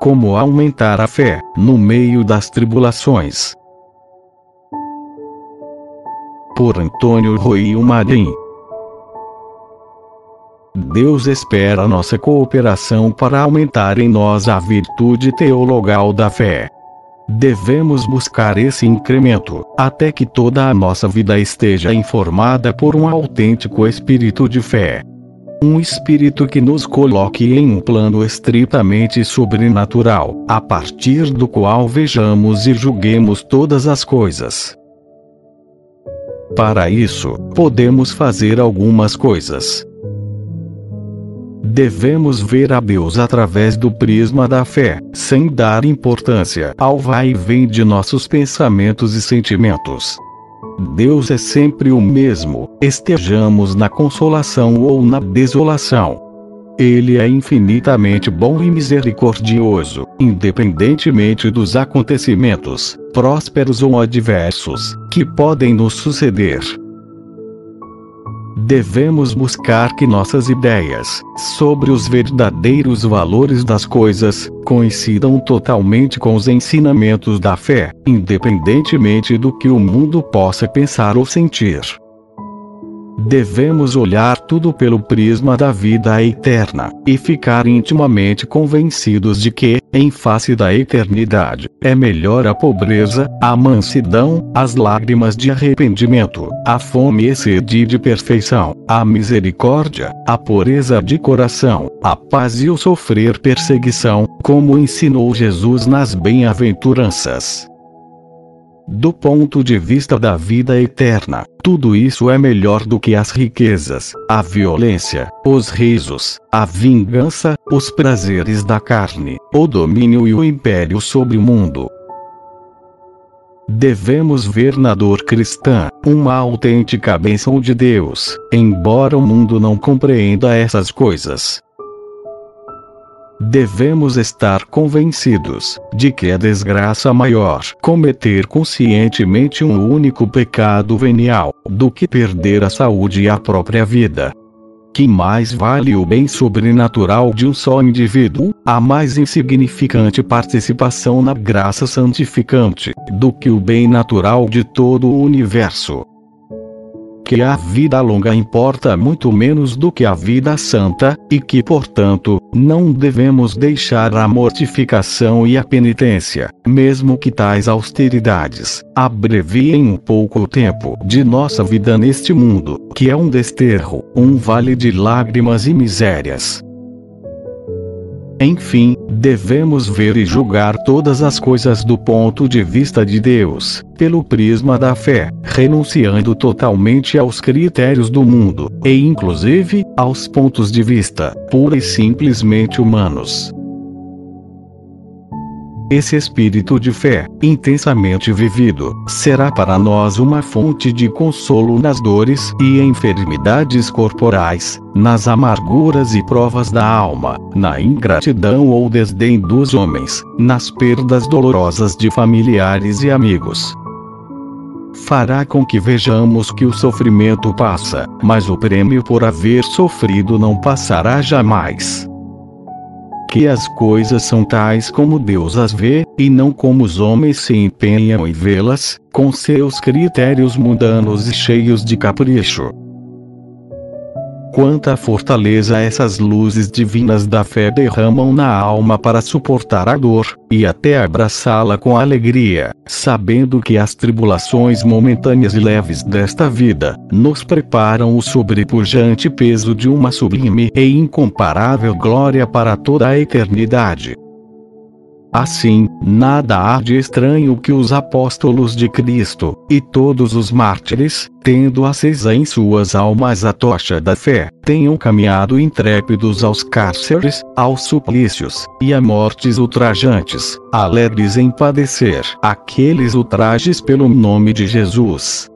Como aumentar a fé no meio das tribulações? Por Antônio Rui Marim. Deus espera nossa cooperação para aumentar em nós a virtude teologal da fé. Devemos buscar esse incremento, até que toda a nossa vida esteja informada por um autêntico espírito de fé. Um espírito que nos coloque em um plano estritamente sobrenatural, a partir do qual vejamos e julguemos todas as coisas. Para isso, podemos fazer algumas coisas. Devemos ver a Deus através do prisma da fé, sem dar importância ao vai e vem de nossos pensamentos e sentimentos. Deus é sempre o mesmo, estejamos na consolação ou na desolação. Ele é infinitamente bom e misericordioso, independentemente dos acontecimentos, prósperos ou adversos, que podem nos suceder. Devemos buscar que nossas ideias sobre os verdadeiros valores das coisas coincidam totalmente com os ensinamentos da fé, independentemente do que o mundo possa pensar ou sentir. Devemos olhar tudo pelo prisma da vida eterna, e ficar intimamente convencidos de que, em face da eternidade, é melhor a pobreza, a mansidão, as lágrimas de arrependimento, a fome e sede de perfeição, a misericórdia, a pureza de coração, a paz e o sofrer perseguição, como ensinou Jesus nas bem-aventuranças. Do ponto de vista da vida eterna, tudo isso é melhor do que as riquezas, a violência, os risos, a vingança, os prazeres da carne, o domínio e o império sobre o mundo. Devemos ver na dor cristã uma autêntica bênção de Deus, embora o mundo não compreenda essas coisas. Devemos estar convencidos de que é desgraça maior cometer conscientemente um único pecado venial do que perder a saúde e a própria vida. Que mais vale o bem sobrenatural de um só indivíduo, a mais insignificante participação na graça santificante, do que o bem natural de todo o universo que a vida longa importa muito menos do que a vida santa, e que, portanto, não devemos deixar a mortificação e a penitência, mesmo que tais austeridades abreviem um pouco o tempo de nossa vida neste mundo, que é um desterro, um vale de lágrimas e misérias. Enfim, devemos ver e julgar todas as coisas do ponto de vista de Deus, pelo prisma da fé, renunciando totalmente aos critérios do mundo, e inclusive, aos pontos de vista, pura e simplesmente humanos. Esse espírito de fé, intensamente vivido, será para nós uma fonte de consolo nas dores e enfermidades corporais, nas amarguras e provas da alma, na ingratidão ou desdém dos homens, nas perdas dolorosas de familiares e amigos. Fará com que vejamos que o sofrimento passa, mas o prêmio por haver sofrido não passará jamais que as coisas são tais como Deus as vê, e não como os homens se empenham em vê-las, com seus critérios mundanos e cheios de capricho. Quanta fortaleza essas luzes divinas da fé derramam na alma para suportar a dor, e até abraçá-la com alegria, sabendo que as tribulações momentâneas e leves desta vida nos preparam o sobrepujante peso de uma sublime e incomparável glória para toda a eternidade. Assim, nada há de estranho que os apóstolos de Cristo, e todos os mártires, tendo acesa em suas almas a tocha da fé, tenham caminhado intrépidos aos cárceres, aos suplícios, e a mortes ultrajantes, alegres em padecer aqueles ultrajes pelo nome de Jesus.